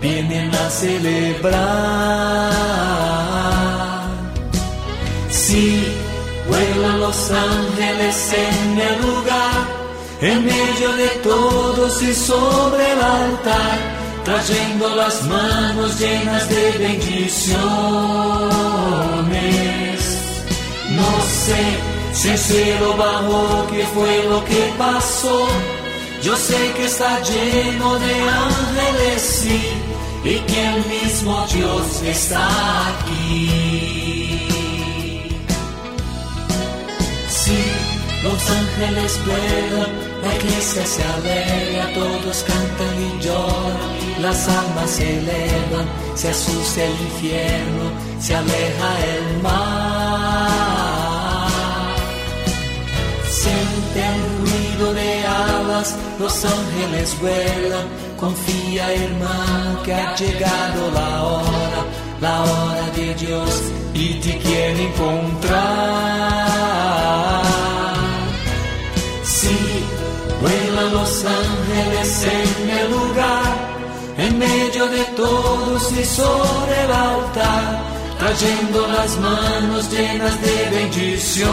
vienen a celebrar. Sí, vuelan los ángeles en el lugar, en medio de todos y sobre el altar, trayendo las manos llenas de bendiciones. No sé si el cielo bajó, qué fue lo que pasó. Yo sé que está lleno de ángeles, sí, y que el mismo Dios está aquí. Sí, los ángeles vuelan, la iglesia se alegra, todos cantan y lloran, las almas se elevan, se asusta el infierno, se aleja el mar. Siente el ruido de alas, los ángeles vuelan, confía hermano que ha llegado la hora, la hora de Dios y te quiere encontrar. Sí, vuelan los ángeles en el lugar, en medio de todos y sobre el altar, trayendo las manos llenas de bendiciones.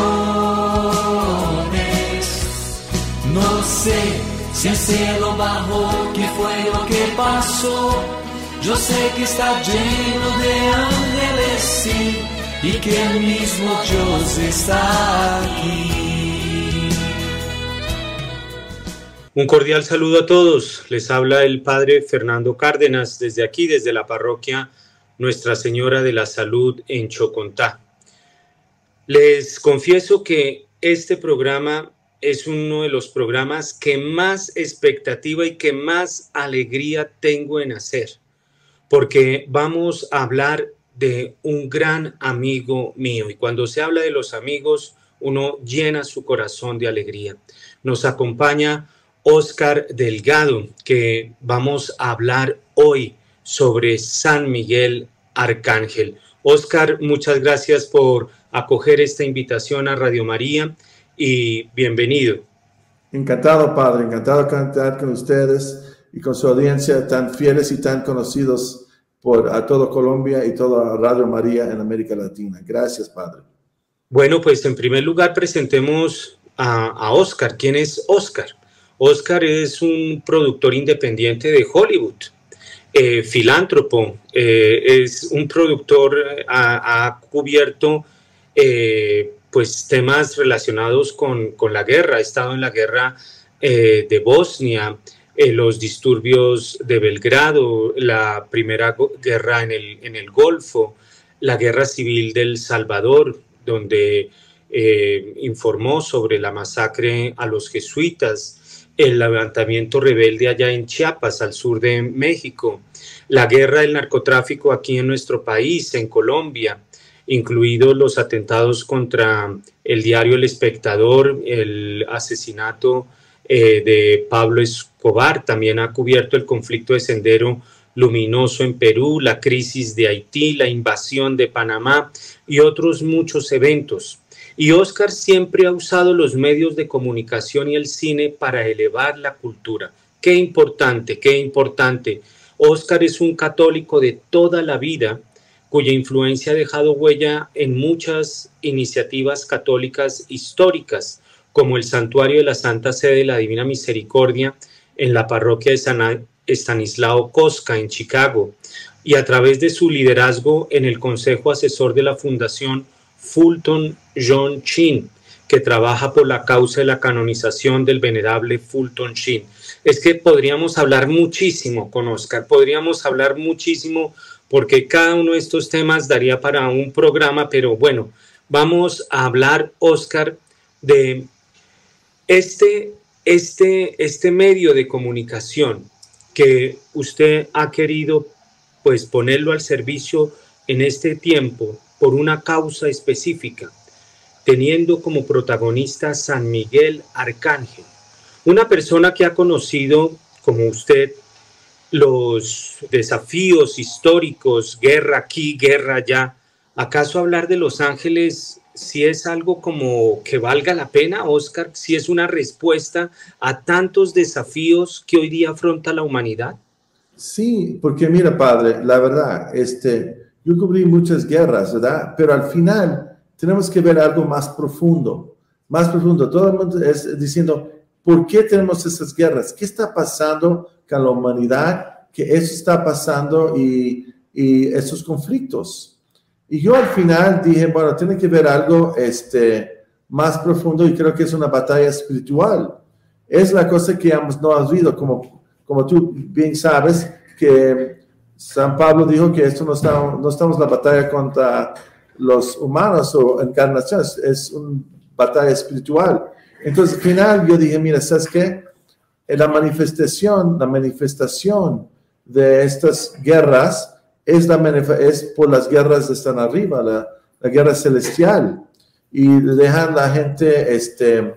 No sé si el cielo bajó, qué fue lo que pasó. Yo sé que está lleno de ángeles, sí, y que el mismo Dios está aquí. Un cordial saludo a todos. Les habla el Padre Fernando Cárdenas desde aquí, desde la parroquia Nuestra Señora de la Salud en Chocontá. Les confieso que este programa es uno de los programas que más expectativa y que más alegría tengo en hacer, porque vamos a hablar de un gran amigo mío y cuando se habla de los amigos, uno llena su corazón de alegría. Nos acompaña Oscar Delgado, que vamos a hablar hoy sobre San Miguel Arcángel. Oscar, muchas gracias por acoger esta invitación a Radio María y bienvenido. Encantado, Padre, encantado de cantar con ustedes y con su audiencia tan fieles y tan conocidos por a todo Colombia y toda Radio María en América Latina. Gracias, Padre. Bueno, pues en primer lugar presentemos a, a Oscar. ¿Quién es Oscar? Oscar es un productor independiente de Hollywood, eh, filántropo, eh, es un productor, ha, ha cubierto eh, pues temas relacionados con, con, la guerra, ha estado en la guerra de Bosnia, los disturbios de Belgrado, la primera guerra en el, en el Golfo, la guerra civil del Salvador, donde informó sobre la masacre a los jesuitas, el levantamiento rebelde allá en Chiapas, al sur de México, la guerra del narcotráfico aquí en nuestro país, en Colombia, incluidos los atentados contra el diario El Espectador, el asesinato eh, de Pablo Escobar, también ha cubierto el conflicto de Sendero Luminoso en Perú, la crisis de Haití, la invasión de Panamá y otros muchos eventos. Y Oscar siempre ha usado los medios de comunicación y el cine para elevar la cultura. Qué importante, qué importante. Oscar es un católico de toda la vida cuya influencia ha dejado huella en muchas iniciativas católicas históricas, como el Santuario de la Santa Sede de la Divina Misericordia en la parroquia de San Estanislao Cosca, en Chicago, y a través de su liderazgo en el Consejo Asesor de la Fundación Fulton John Chin, que trabaja por la causa de la canonización del venerable Fulton Sheen. Es que podríamos hablar muchísimo con Oscar, podríamos hablar muchísimo porque cada uno de estos temas daría para un programa, pero bueno, vamos a hablar, Oscar, de este, este, este medio de comunicación que usted ha querido pues ponerlo al servicio en este tiempo por una causa específica, teniendo como protagonista San Miguel Arcángel, una persona que ha conocido, como usted, los desafíos históricos, guerra aquí, guerra allá. ¿Acaso hablar de los ángeles si es algo como que valga la pena, Oscar, si es una respuesta a tantos desafíos que hoy día afronta la humanidad? Sí, porque mira, padre, la verdad, este, yo cubrí muchas guerras, ¿verdad? Pero al final tenemos que ver algo más profundo, más profundo. Todo el mundo es diciendo, ¿por qué tenemos esas guerras? ¿Qué está pasando con la humanidad? Que eso está pasando y, y esos conflictos. Y yo al final dije, bueno, tiene que ver algo este, más profundo y creo que es una batalla espiritual. Es la cosa que hemos, no has oído, como, como tú bien sabes, que San Pablo dijo que esto no, está, no estamos en la batalla contra los humanos o encarnaciones, es una batalla espiritual. Entonces al final yo dije, mira, ¿sabes qué? En la manifestación, la manifestación de estas guerras, es, la, es por las guerras de están arriba, la, la, guerra celestial. Y dejan la gente este,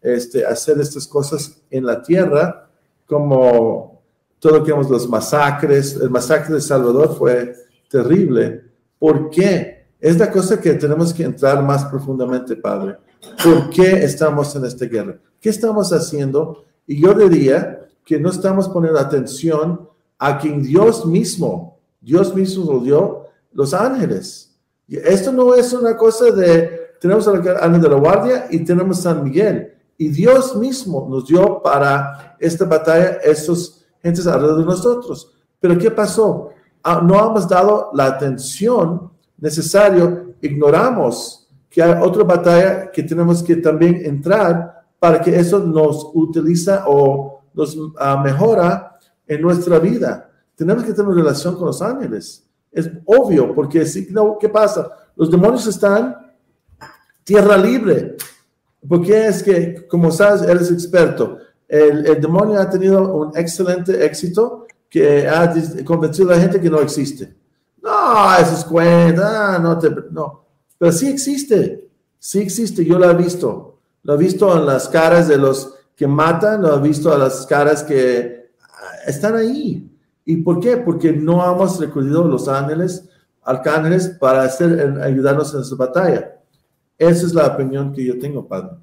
este, hacer estas cosas en la tierra, como todo lo que vemos, los masacres. El masacre de Salvador fue terrible. ¿Por qué? Es la cosa que tenemos que entrar más profundamente, Padre. ¿Por qué estamos en esta guerra? ¿Qué estamos haciendo? Y yo diría que no estamos poniendo atención a quien Dios mismo Dios mismo nos dio los ángeles. Esto no es una cosa de, tenemos al ángel de la guardia y tenemos San Miguel. Y Dios mismo nos dio para esta batalla estos gentes alrededor de nosotros. Pero ¿qué pasó? Ah, no hemos dado la atención necesaria, ignoramos que hay otra batalla que tenemos que también entrar para que eso nos utiliza o nos ah, mejora en nuestra vida. Tenemos que tener una relación con los ángeles. Es obvio, porque si no, ¿qué pasa? Los demonios están tierra libre. Porque es que, como sabes, eres experto. El, el demonio ha tenido un excelente éxito que ha convencido a la gente que no existe. No, eso es cuenta, no te, no. Pero sí existe, sí existe, yo lo he visto. Lo he visto en las caras de los que matan, lo he visto en las caras que ah, están ahí. ¿Y por qué? Porque no hemos recurrido a los ángeles, arcángeles, para hacer, ayudarnos en esa batalla. Esa es la opinión que yo tengo, padre.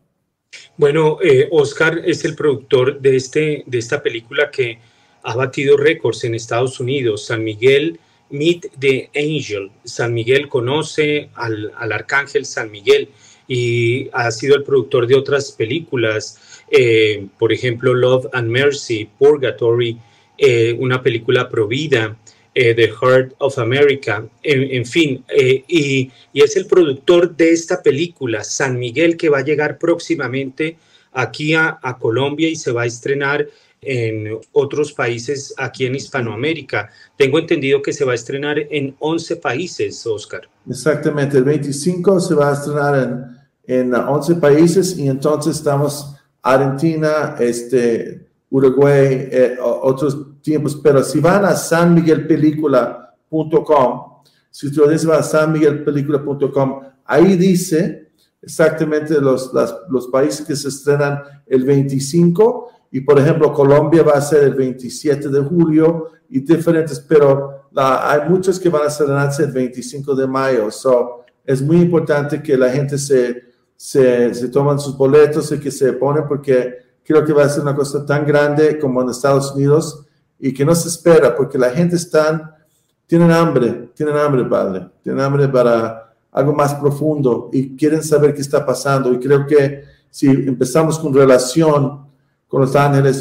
Bueno, eh, Oscar es el productor de, este, de esta película que ha batido récords en Estados Unidos. San Miguel Meet the Angel. San Miguel conoce al, al arcángel San Miguel y ha sido el productor de otras películas, eh, por ejemplo, Love and Mercy, Purgatory, eh, una película provida, eh, The Heart of America, en, fin, eh, y, es el productor de esta película, San Miguel, que va a llegar próximamente aquí a, Colombia y se va a estrenar en otros países aquí en Hispanoamérica. Tengo entendido que se va a estrenar en 11 países, Oscar. Exactamente, el 25 se va a estrenar en, en 11 países y entonces estamos Argentina, este, Uruguay, eh, otros tiempos, pero si van a sanmiguelpelícula.com, si ustedes van a sanmiguelpelícula.com, ahí dice exactamente los, los países que se estrenan el 25 y por ejemplo Colombia va a ser el 27 de julio y diferentes, pero hay muchos que van a estrenarse el 25 de mayo. So, es muy importante que la gente se, se, toman sus boletos y que se ponen porque creo que va a ser una cosa tan grande como en Estados Unidos y que no se espera porque la gente está, tienen hambre, tienen hambre, Padre, tienen hambre para algo más profundo y quieren saber qué está pasando. Y creo que si empezamos con relación con los ángeles,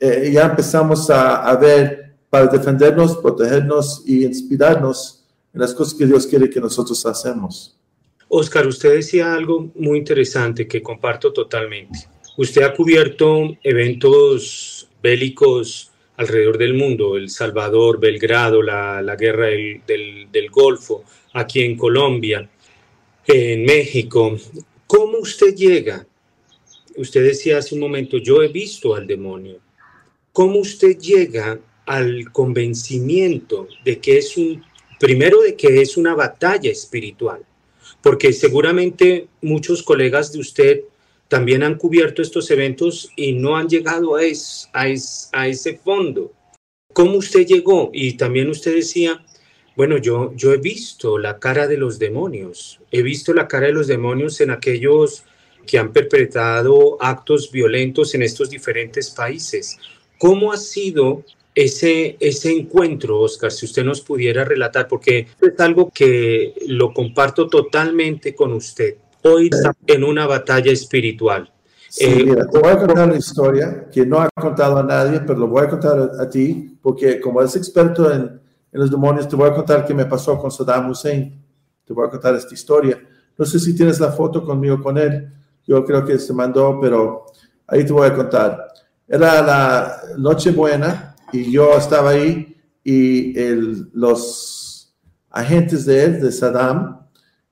eh, ya empezamos a, a ver para defendernos, protegernos y inspirarnos en las cosas que Dios quiere que nosotros hacemos. Oscar, usted decía algo muy interesante que comparto totalmente. Usted ha cubierto eventos bélicos alrededor del mundo, El Salvador, Belgrado, la, guerra del, del, Golfo, aquí en Colombia, en México. ¿Cómo usted llega? Usted decía hace un momento, yo he visto al demonio. ¿Cómo usted llega al convencimiento de que es un primero de que es una batalla espiritual, porque seguramente muchos colegas de usted también han cubierto estos eventos y no han llegado a, ese fondo. ¿Cómo usted llegó? Y también usted decía, bueno, yo, yo he visto la cara de los demonios, he visto la cara de los demonios en aquellos que han perpetrado actos violentos en estos diferentes países. ¿Cómo ha sido ese, ese encuentro, Oscar, si usted nos pudiera relatar, porque es algo que lo comparto totalmente con usted. Hoy está en una batalla espiritual. Sí, eh, mira, te voy a contar una historia que no ha contado a nadie, pero lo voy a contar a, ti, porque como eres experto en, en, los demonios, te voy a contar qué me pasó con Saddam Hussein. Te voy a contar esta historia. No sé si tienes la foto conmigo con él. Yo creo que se mandó, pero ahí te voy a contar. Era la Nochebuena y yo estaba ahí y el, los agentes de él, de Saddam,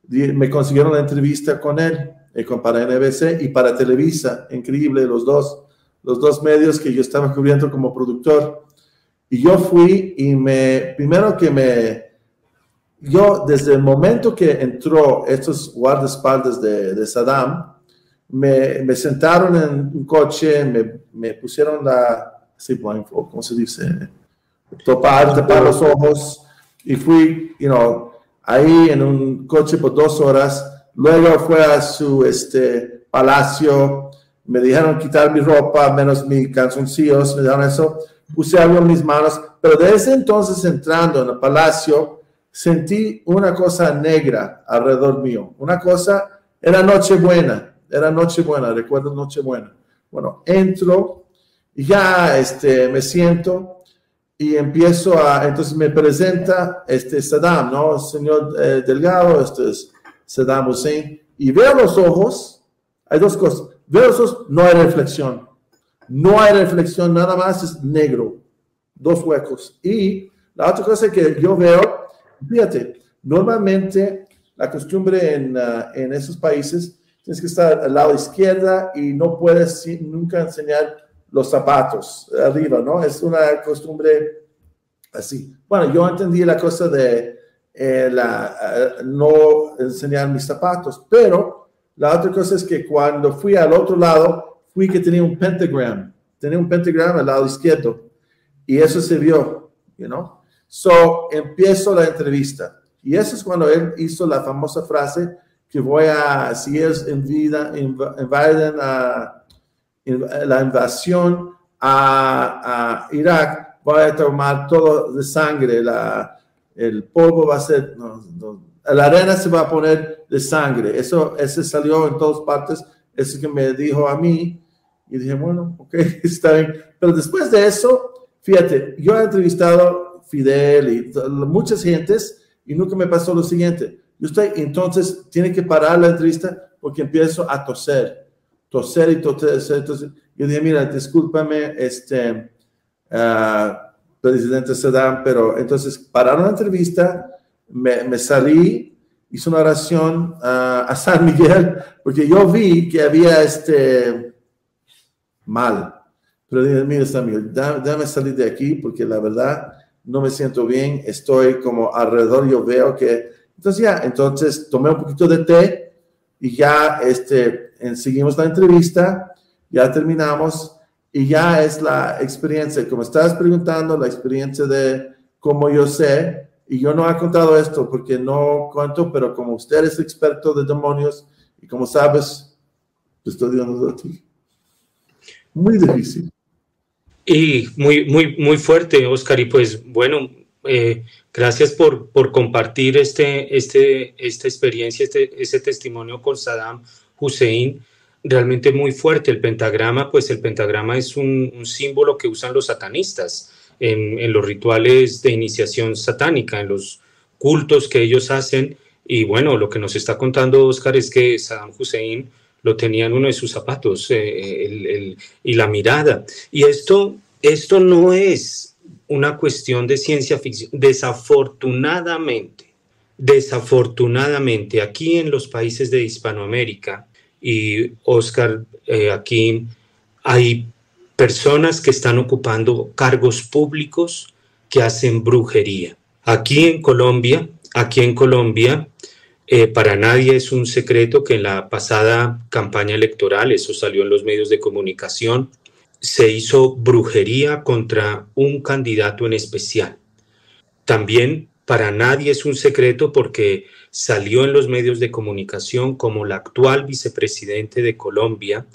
me consiguieron la entrevista con él, eh, para NBC y para Televisa, increíble, los dos, los dos medios que yo estaba cubriendo como productor. Y yo fui y me, primero que me, yo desde el momento que entró estos guardaespaldas de, de Saddam, me, me, sentaron en un coche, me, me pusieron la, sí, blindfold, ¿cómo se dice? Topar, tapar los ojos y fui, you know, ahí en un coche por dos horas. Luego fue a su este, palacio, me dijeron quitar mi ropa, menos mis calzoncillos, me dijeron eso. Puse algo en mis manos, pero desde entonces entrando en el palacio, sentí una cosa negra alrededor mío. Una cosa, era Nochebuena, era Nochebuena, recuerdo Nochebuena. Bueno, entro y ya este, me siento y empiezo a, entonces me presenta este Saddam, ¿no? Señor eh, Delgado, este es Saddam Hussein, y veo los ojos, hay dos cosas, veo los ojos, no hay reflexión, no hay reflexión, nada más es negro, dos huecos. Y la otra cosa que yo veo, fíjate, normalmente la costumbre en, uh, en esos países, tienes que estar al lado izquierda y no puedes nunca enseñar los zapatos arriba, ¿no? Es una costumbre así. Bueno, yo entendí la cosa de eh, la, eh, no enseñar mis zapatos, pero la otra cosa es que cuando fui al otro lado, fui que tenía un pentagram, tenía un pentagram al lado izquierdo y eso se vio, you? So, empiezo la entrevista y eso es cuando él hizo la famosa frase que voy a, si es en vida, invaden a la invasión a, Irak, va a tomar todo de sangre, la, el polvo va a ser, la arena se va a poner de sangre. Eso ese salió en todas partes, eso que me dijo a mí, y dije, bueno, ok, está bien. Pero después de eso, fíjate, yo he entrevistado Fidel y muchas gentes y nunca me pasó lo siguiente. Yo estoy, entonces, tiene que parar la entrevista porque empiezo a toser toser y toser. Entonces, yo dije, mira, discúlpame, este, uh, presidente Saddam, pero entonces pararon la entrevista, me, me salí, hice una oración uh, a San Miguel, porque yo vi que había este mal. Pero dije, mira, San Miguel, déjame salir de aquí, porque la verdad no me siento bien, estoy como alrededor, yo veo que... Entonces ya, entonces tomé un poquito de té y ya este, seguimos la entrevista, ya terminamos y ya es la experiencia, como estás preguntando, la experiencia de cómo yo sé, y yo no he contado esto porque no cuento, pero como usted es experto de demonios y como sabes, te estoy dando a ti. Muy difícil. Y muy, muy, muy fuerte, Oscar. Y pues bueno, eh, gracias por, por compartir este, este, esta experiencia, este, ese testimonio con Saddam Hussein realmente muy fuerte. El pentagrama, pues el pentagrama es un, símbolo que usan los satanistas en, los rituales de iniciación satánica, en los cultos que ellos hacen. Y bueno, lo que nos está contando Oscar es que Saddam Hussein lo tenía en uno de sus zapatos eh, y la mirada. Y esto, esto no es una cuestión de ciencia ficción. Desafortunadamente, desafortunadamente, aquí en los países de Hispanoamérica, y Oscar, eh, aquí hay personas que están ocupando cargos públicos que hacen brujería. Aquí en Colombia, aquí en Colombia, eh, para nadie es un secreto que en la pasada campaña electoral, eso salió en los medios de comunicación, se hizo brujería contra un candidato en especial. También para nadie es un secreto porque salió en los medios de comunicación como la actual vicepresidente de Colombia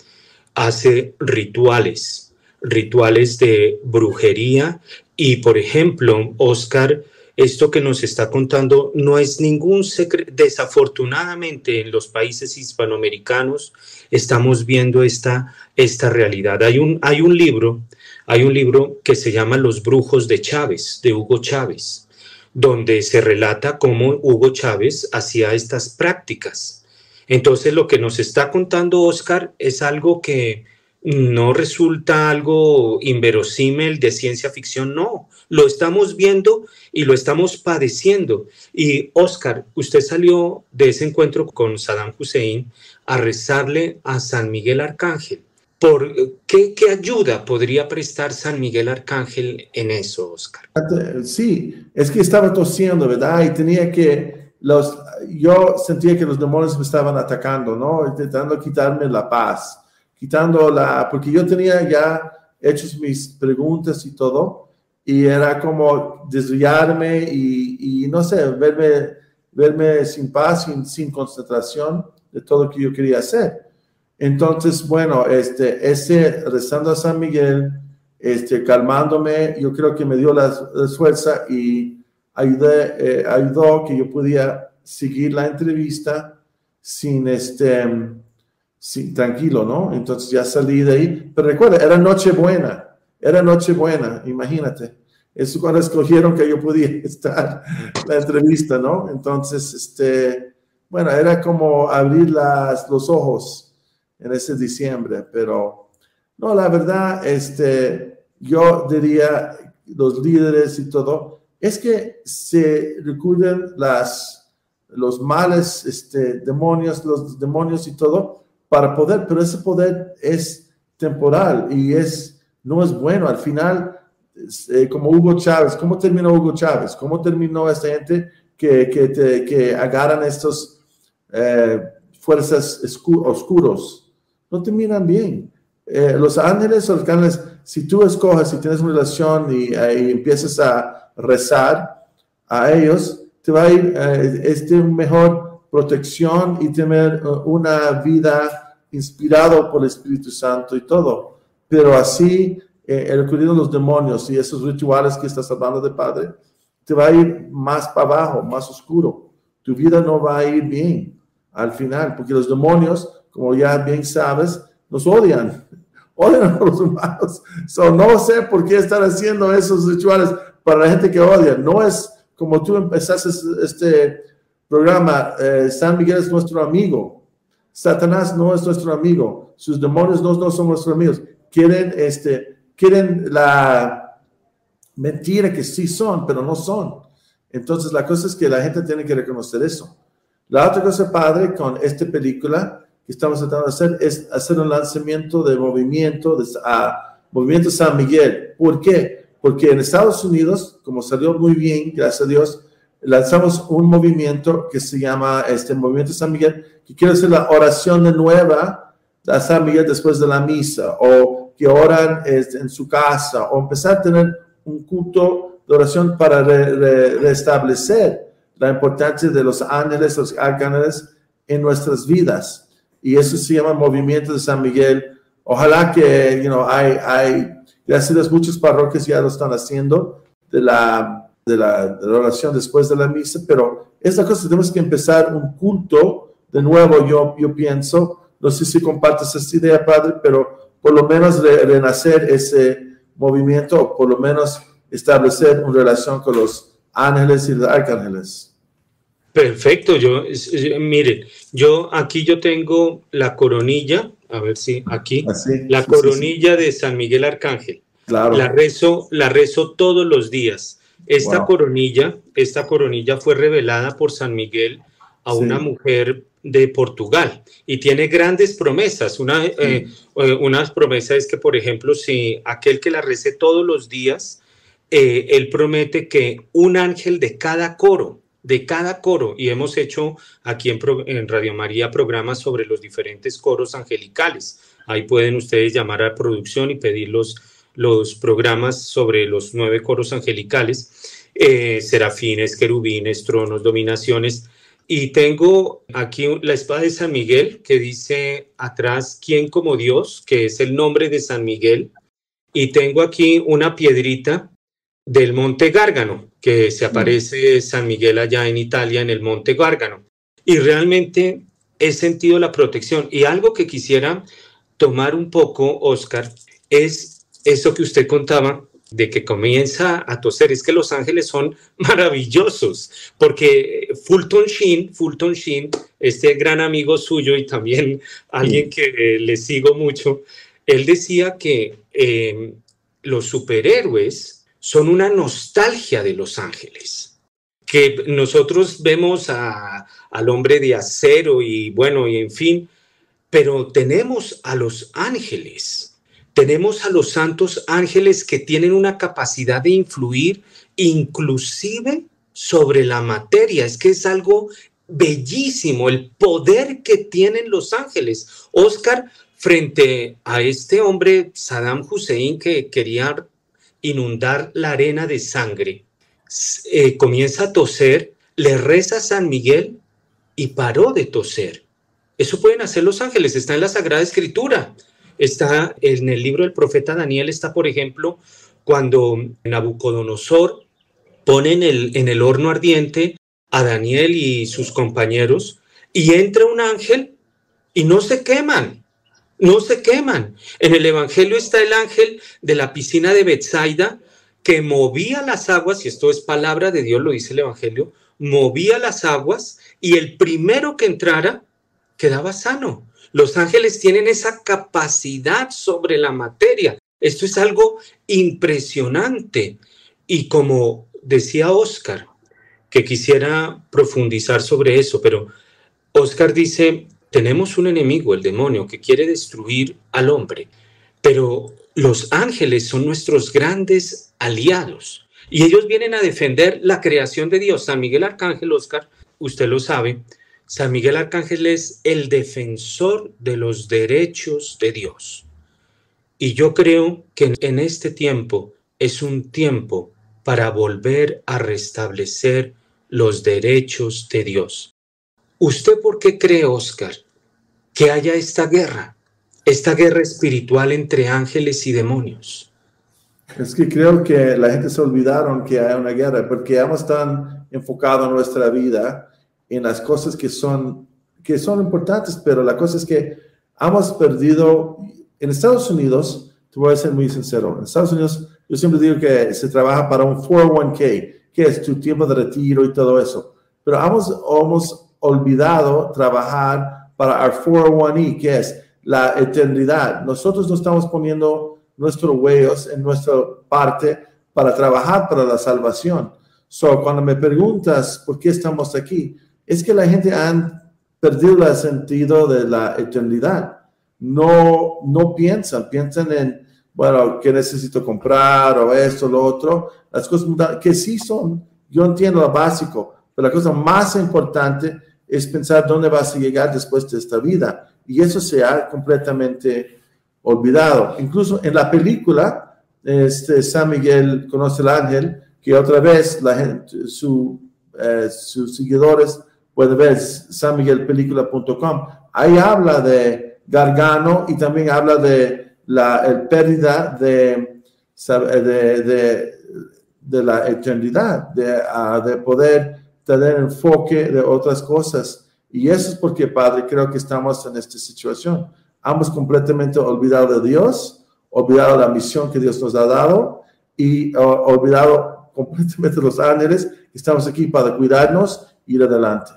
hace rituales, rituales de brujería y, por ejemplo, Oscar esto que nos está contando no es ningún secreto. Desafortunadamente en los países hispanoamericanos estamos viendo esta, esta realidad. Hay un, hay un libro, hay un libro que se llama Los Brujos de Chávez, de Hugo Chávez, donde se relata cómo Hugo Chávez hacía estas prácticas. Entonces lo que nos está contando Oscar es algo que no resulta algo inverosímil de ciencia ficción, no, lo estamos viendo y lo estamos padeciendo. Y Oscar, usted salió de ese encuentro con Saddam Hussein a rezarle a San Miguel Arcángel. ¿Por qué, qué ayuda podría prestar San Miguel Arcángel en eso, Oscar? Sí, es que estaba tosiendo, ¿verdad? Y tenía que, los, yo sentía que los demonios me estaban atacando, ¿no? Intentando quitarme la paz quitando la, porque yo tenía ya hechos mis preguntas y todo, y era como desviarme y, y no sé, verme, verme sin paz, sin, sin, concentración de todo lo que yo quería hacer. Entonces, bueno, este, ese rezando a San Miguel, este, calmándome, yo creo que me dio la, fuerza y ayudé, eh, ayudó que yo pudiera seguir la entrevista sin este sí, tranquilo, ¿no? Entonces ya salí de ahí. Pero recuerda, era Nochebuena, era Nochebuena, imagínate. Eso cuando escogieron que yo podía estar la entrevista, ¿no? Entonces, este, bueno, era como abrir las, los ojos en ese diciembre, pero no, la verdad, este, yo diría, los líderes y todo, es que se recurren las, los males, este, demonios, los demonios y todo, para poder, pero ese poder es temporal y es, no es bueno. Al final, eh, como Hugo Chávez, ¿cómo terminó Hugo Chávez? ¿Cómo terminó esta gente que, que, que agarran estos eh, fuerzas oscuros? No terminan bien. Eh, los ángeles o los ángeles, si tú escoges, si tienes una relación y, empiezas a rezar a ellos, te va a ir este mejor protección y tener una vida inspirado por el Espíritu Santo y todo. Pero así, eh, el de los demonios y esos rituales que estás hablando de Padre, te va a ir más para abajo, más oscuro. Tu vida no va a ir bien al final, porque los demonios, como ya bien sabes, nos odian. Odian a los humanos. So, no sé por qué están haciendo esos rituales para la gente que odia. No es como tú empezaste este programa, eh, San Miguel es nuestro amigo. Satanás no es nuestro amigo. Sus demonios no, no son nuestros amigos. Quieren, este, quieren la mentira que sí son, pero no son. Entonces, la cosa es que la gente tiene que reconocer eso. La otra cosa, padre, con esta película que estamos tratando de hacer es hacer un lanzamiento de movimiento, de, a Movimiento San Miguel. ¿Por qué? Porque en Estados Unidos, como salió muy bien, gracias a Dios, lanzamos un movimiento que se llama este Movimiento San Miguel, que quiere hacer la oración de nueva a San Miguel después de la misa, o que oran este, en su casa, o empezar a tener un culto de oración para restablecer la importancia de los ángeles, los arcángeles en nuestras vidas. Y eso se llama Movimiento de San Miguel. Ojalá que, you know, hay, hay, gracias muchas parroquias ya lo están haciendo, de la de la, oración después de la misa, pero esta cosa tenemos que empezar un culto de nuevo, yo, yo pienso, no sé si compartes esta idea, Padre, pero por lo menos renacer ese movimiento, o por lo menos establecer una relación con los ángeles y los arcángeles. Perfecto, yo, miren, yo aquí yo tengo la coronilla, a ver si aquí, ah, la coronilla de San Miguel Arcángel. Claro. La rezo, la rezo todos los días esta coronilla, esta coronilla fue revelada por San Miguel a una mujer de Portugal y tiene grandes promesas. Una, eh, eh, una promesa es que, por ejemplo, si aquel que la rece todos los días eh, él promete que un ángel de cada coro, de cada coro, y hemos hecho aquí en, en, Radio María programas sobre los diferentes coros angelicales. Ahí pueden ustedes llamar a producción y pedir los, los programas sobre los nueve coros angelicales, eh, serafines, querubines, tronos, dominaciones. Y tengo aquí la espada de San Miguel que dice atrás, ¿quién como Dios? que es el nombre de San Miguel. Y tengo aquí una piedrita del Monte Gárgano, que se aparece San Miguel allá en Italia, en el Monte Gárgano. Y realmente he sentido la protección. Y algo que quisiera tomar un poco, Oscar, es eso que usted contaba de que comienza a toser. Es que los ángeles son maravillosos, porque Fulton Sheen, Fulton Sheen, este gran amigo suyo y también alguien que le sigo mucho, él decía que eh, los superhéroes son una nostalgia de los ángeles, que nosotros vemos al hombre de acero y bueno, y en fin, pero tenemos a los ángeles, tenemos a los santos ángeles que tienen una capacidad de influir inclusive sobre la materia, es que es algo bellísimo el poder que tienen los ángeles. Oscar, frente a este hombre, Saddam Hussein, que quería inundar la arena de sangre, eh, comienza a toser, le reza San Miguel y paró de toser. Eso pueden hacer los ángeles, está en la Sagrada Escritura. Está en el libro del profeta Daniel, está, por ejemplo, cuando Nabucodonosor pone en el, en el horno ardiente a Daniel y sus compañeros y entra un ángel y no se queman no se queman. En el Evangelio está el ángel de la piscina de Bethsaida que movía las aguas, y esto es palabra de Dios, lo dice el Evangelio, movía las aguas y el primero que entrara quedaba sano. Los ángeles tienen esa capacidad sobre la materia. Esto es algo impresionante. Y como decía Oscar, que quisiera profundizar sobre eso, pero Oscar dice, tenemos un enemigo, el demonio, que quiere destruir al hombre, pero los ángeles son nuestros grandes aliados y ellos vienen a defender la creación de Dios. San Miguel Arcángel, Oscar, usted lo sabe, San Miguel Arcángel es el defensor de los derechos de Dios. Y yo creo que en este tiempo es un tiempo para volver a restablecer los derechos de Dios. ¿Usted por qué cree, Oscar, que haya esta guerra, esta guerra espiritual entre ángeles y demonios? Es que creo que la gente se olvidaron que hay una guerra, porque hemos tan enfocado nuestra vida en las cosas que son, que son importantes, pero la cosa es que hemos perdido, en Estados Unidos, te voy a ser muy sincero, en Estados Unidos yo siempre digo que se trabaja para un 401k, que es tu tiempo de retiro y todo eso, pero hemos, hemos olvidado trabajar para el 401e, que es la eternidad. Nosotros no estamos poniendo nuestros huellos en nuestra parte para trabajar para la salvación. So, cuando me preguntas por qué estamos aquí, es que la gente ha perdido el sentido de la eternidad. No, no piensan, piensan en, bueno, qué necesito comprar o esto, lo otro. Las cosas que sí son, yo entiendo lo básico, pero la cosa más importante es pensar dónde vas a llegar después de esta vida. Y eso se ha completamente olvidado. Incluso en la película, este, San Miguel conoce al ángel, que otra vez la gente, su, eh, sus seguidores pueden ver sanmiguelpelícula.com. Ahí habla de Gargano y también habla de la pérdida de, de, de, de, la eternidad, de, ah, de poder tener enfoque de otras cosas. Y eso es porque, Padre, creo que estamos en esta situación. Hemos completamente olvidado de Dios, olvidado la misión que Dios nos ha dado y olvidado completamente los ángeles. Estamos aquí para cuidarnos y ir adelante.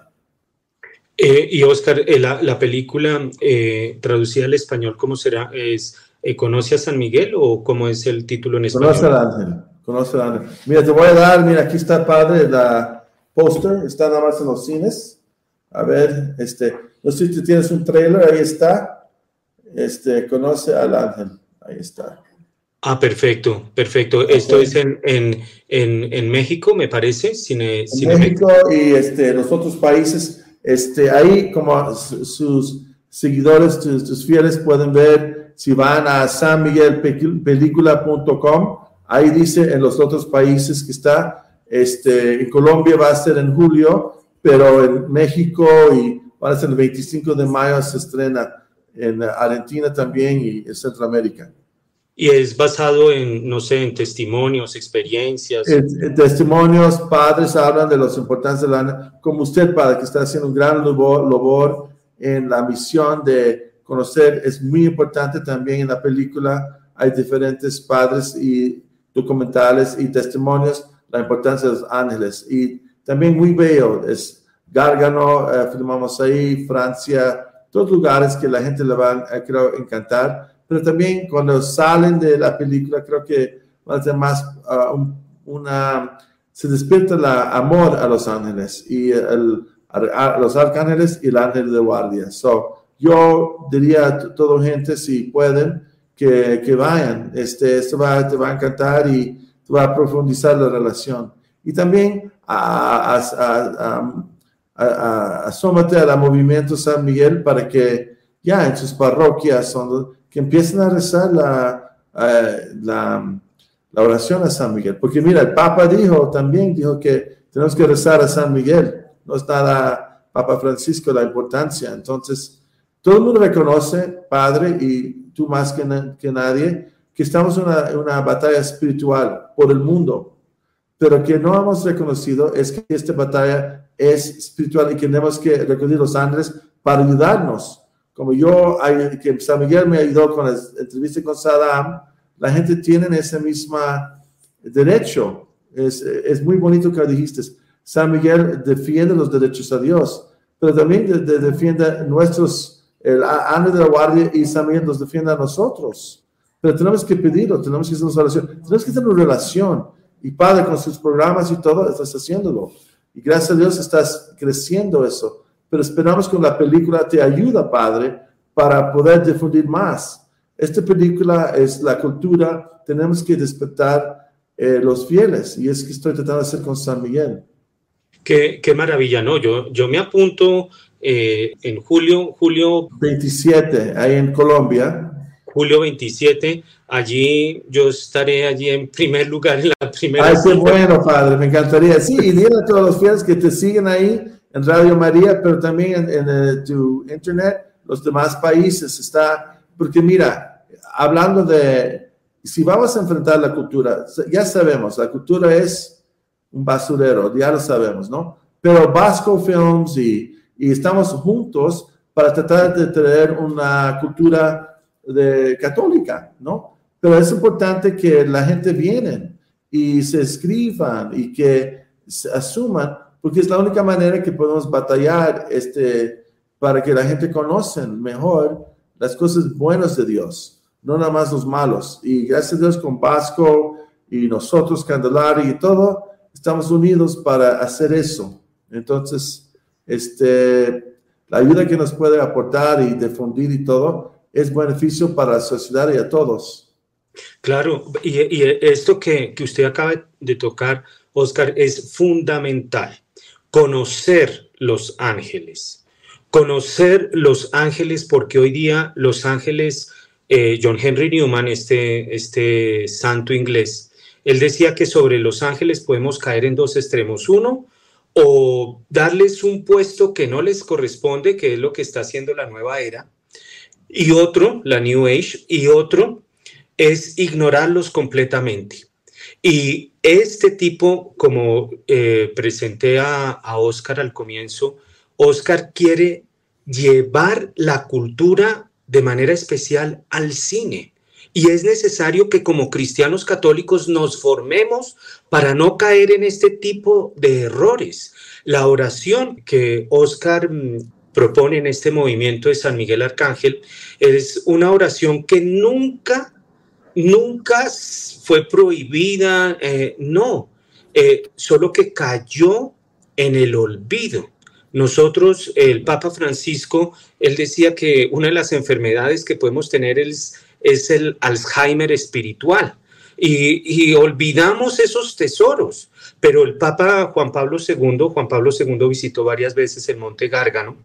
Eh, y Oscar, eh, la, la, película eh, traducida al español, ¿cómo será? ¿Es ¿Conoce a San Miguel o cómo es el título en español? Conoce al ángel. Conoce al ángel. Mira, te voy a dar, mira, aquí está, Padre, la, póster, está nada más en los cines. A ver, este, no sé si tienes un trailer, ahí está. Este, conoce al ángel, ahí está. Ah, perfecto, perfecto. Esto es en, en, en, México, me parece. Cine, en México y este, los otros países. Este, ahí, como sus seguidores, tus, fieles pueden ver, si van a sanmiguelpelícula.com, ahí dice en los otros países que está. Este, en Colombia va a ser en julio, pero en México y va a ser el 25 de mayo se estrena en Argentina también y en Centroamérica. Y es basado en, no sé, en testimonios, experiencias. En, testimonios, padres hablan de las importancias de la, como usted, padre, que está haciendo un gran labor, en la misión de conocer, es muy importante también en la película, hay diferentes padres y documentales y testimonios, la importancia de los ángeles. Y también muy bello, es Gárgano, eh, filmamos ahí, Francia, todos lugares que la gente le va a, creo, encantar pero también cuando salen de la película creo que va a ser más uh, una, se despierta el amor a los ángeles y el, a, los arcángeles y el ángel de guardia. So, yo diría a toda gente, si pueden, que, que vayan. Este, esto va, te va a encantar y va a profundizar la relación. Y también a, a, a, asómate a la movimiento San Miguel para que ya en sus parroquias que empiecen a rezar la, la, la, oración a San Miguel. Porque mira, el Papa dijo también, dijo que tenemos que rezar a San Miguel. No está la Papa Francisco la importancia. Entonces, todo el mundo reconoce, Padre, y tú más que, que nadie, que estamos en una, una, batalla espiritual por el mundo. Pero que no hemos reconocido es que esta batalla es espiritual y que tenemos que reconocer los ángeles para ayudarnos como yo, que San Miguel me ayudó con la entrevista con Saddam, la gente tiene ese mismo derecho. Es, es muy bonito que dijiste. San Miguel defiende los derechos a Dios, pero también defiende nuestros, el ángel de la guardia y San Miguel nos defiende a nosotros. Pero tenemos que pedirlo, tenemos que hacer una oración, tenemos que tener una relación. Y Padre, con sus programas y todo, estás haciéndolo. Y gracias a Dios estás creciendo eso pero esperamos que la película te ayuda, Padre, para poder difundir más. Esta película es la cultura, tenemos que despertar eh, los fieles, y es que estoy tratando de hacer con San Miguel. Qué, qué maravilla, ¿no? Yo, yo me apunto eh, en julio, julio 27, ahí en Colombia. Julio 27, allí yo estaré allí en primer lugar en la primera. Ay, qué bueno, Padre, me encantaría. Sí, y dile a todos los fieles que te siguen ahí en Radio María, pero también en, eh, tu internet, los demás países. Está, porque mira, hablando de, si vamos a enfrentar la cultura, ya sabemos, la cultura es un basurero, ya lo sabemos, ¿no? Pero Vasco Films y, y estamos juntos para tratar de tener una cultura de, católica, ¿no? Pero es importante que la gente viene y se escriban y que se asuman porque es la única manera que podemos batallar este, para que la gente conozca mejor las cosas buenas de Dios, no nada más los malos. Y gracias a Dios con Vasco y nosotros, Candelaria y todo, estamos unidos para hacer eso. Entonces, este, la ayuda que nos puede aportar y difundir y todo es beneficio para la sociedad y a todos. Claro, y, esto que, que usted acaba de tocar, Oscar, es fundamental conocer los ángeles. Conocer los ángeles porque hoy día los ángeles, eh, John Henry Newman, este, este santo inglés, él decía que sobre los ángeles podemos caer en dos extremos. Uno, o darles un puesto que no les corresponde, que es lo que está haciendo la nueva era, y otro, la New Age, y otro es ignorarlos completamente. Y este tipo, como eh, presenté a, a Oscar al comienzo, Oscar quiere llevar la cultura de manera especial al cine. Y es necesario que como cristianos católicos nos formemos para no caer en este tipo de errores. La oración que Oscar mm, propone en este movimiento de San Miguel Arcángel es una oración que nunca nunca fue prohibida, eh, no, eh, solo que cayó en el olvido. Nosotros, el Papa Francisco, él decía que una de las enfermedades que podemos tener es es el Alzheimer espiritual. Y, olvidamos esos tesoros. Pero el Papa Juan Pablo II, Juan Pablo II visitó varias veces el Monte Gárgano.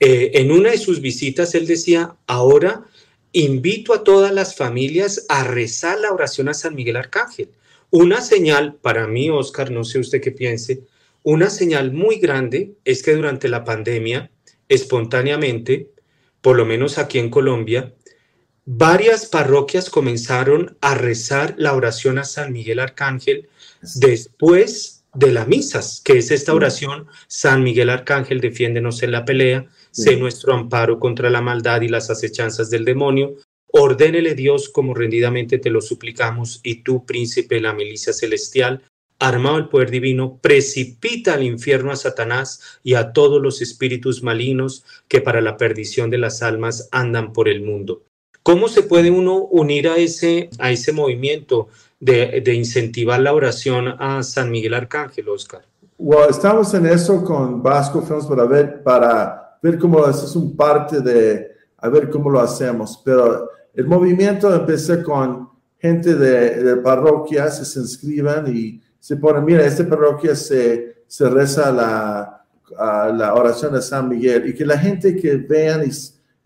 Eh, en una de sus visitas él decía, ahora invito a todas las familias a rezar la oración a San Miguel Arcángel. Una señal, para mí, Oscar, no sé usted qué piense, una señal muy grande es que durante la pandemia, espontáneamente, por lo menos aquí en Colombia, varias parroquias comenzaron a rezar la oración a San Miguel Arcángel después de las misas, que es esta oración, San Miguel Arcángel, defiéndenos en la pelea, sé nuestro amparo contra la maldad y las acechanzas del demonio, ordénele Dios como rendidamente te lo suplicamos, y tú, príncipe de la milicia celestial, armado el poder divino, precipita al infierno a Satanás y a todos los espíritus malignos que para la perdición de las almas andan por el mundo. ¿Cómo se puede uno unir a ese, a ese movimiento de, incentivar la oración a San Miguel Arcángel, Oscar? Well, estamos en eso con Vasco Films para ver, para ver cómo es un parte de, a ver cómo lo hacemos. Pero el movimiento empecé con gente de, de parroquias, se inscriban y se ponen, mira, esta parroquia se, se reza la, la oración de San Miguel y que la gente que vean y,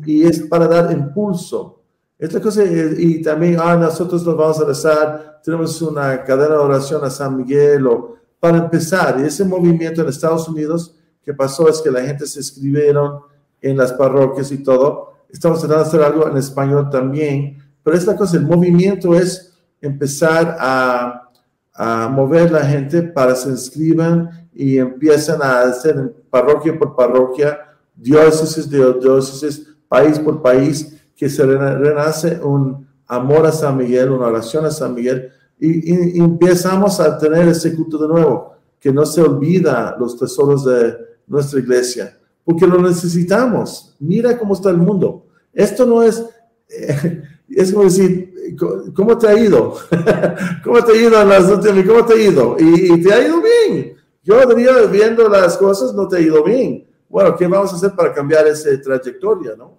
y es para dar impulso esta cosa, y también, ah, nosotros nos vamos a rezar, tenemos una cadena de oración a San Miguel, o para empezar, y ese movimiento en Estados Unidos que pasó es que la gente se escribieron en las parroquias y todo. Estamos tratando de hacer algo en español también, pero esta cosa, el movimiento es empezar a, a mover la gente para que se inscriban y empiezan a hacer parroquia por parroquia, diócesis de diócesis, país por país, que se renace un amor a San Miguel, una oración a San Miguel, y, empezamos a tener ese culto de nuevo, que no se olvida los tesoros de nuestra iglesia, porque lo necesitamos. Mira cómo está el mundo. Esto no es, es como decir, ¿cómo te ha ido? ¿Cómo te ha ido en las últimas? ¿Cómo te ha ido? Y, te ha ido bien. Yo venía viendo las cosas, no te ha ido bien. Bueno, ¿qué vamos a hacer para cambiar esa trayectoria, no?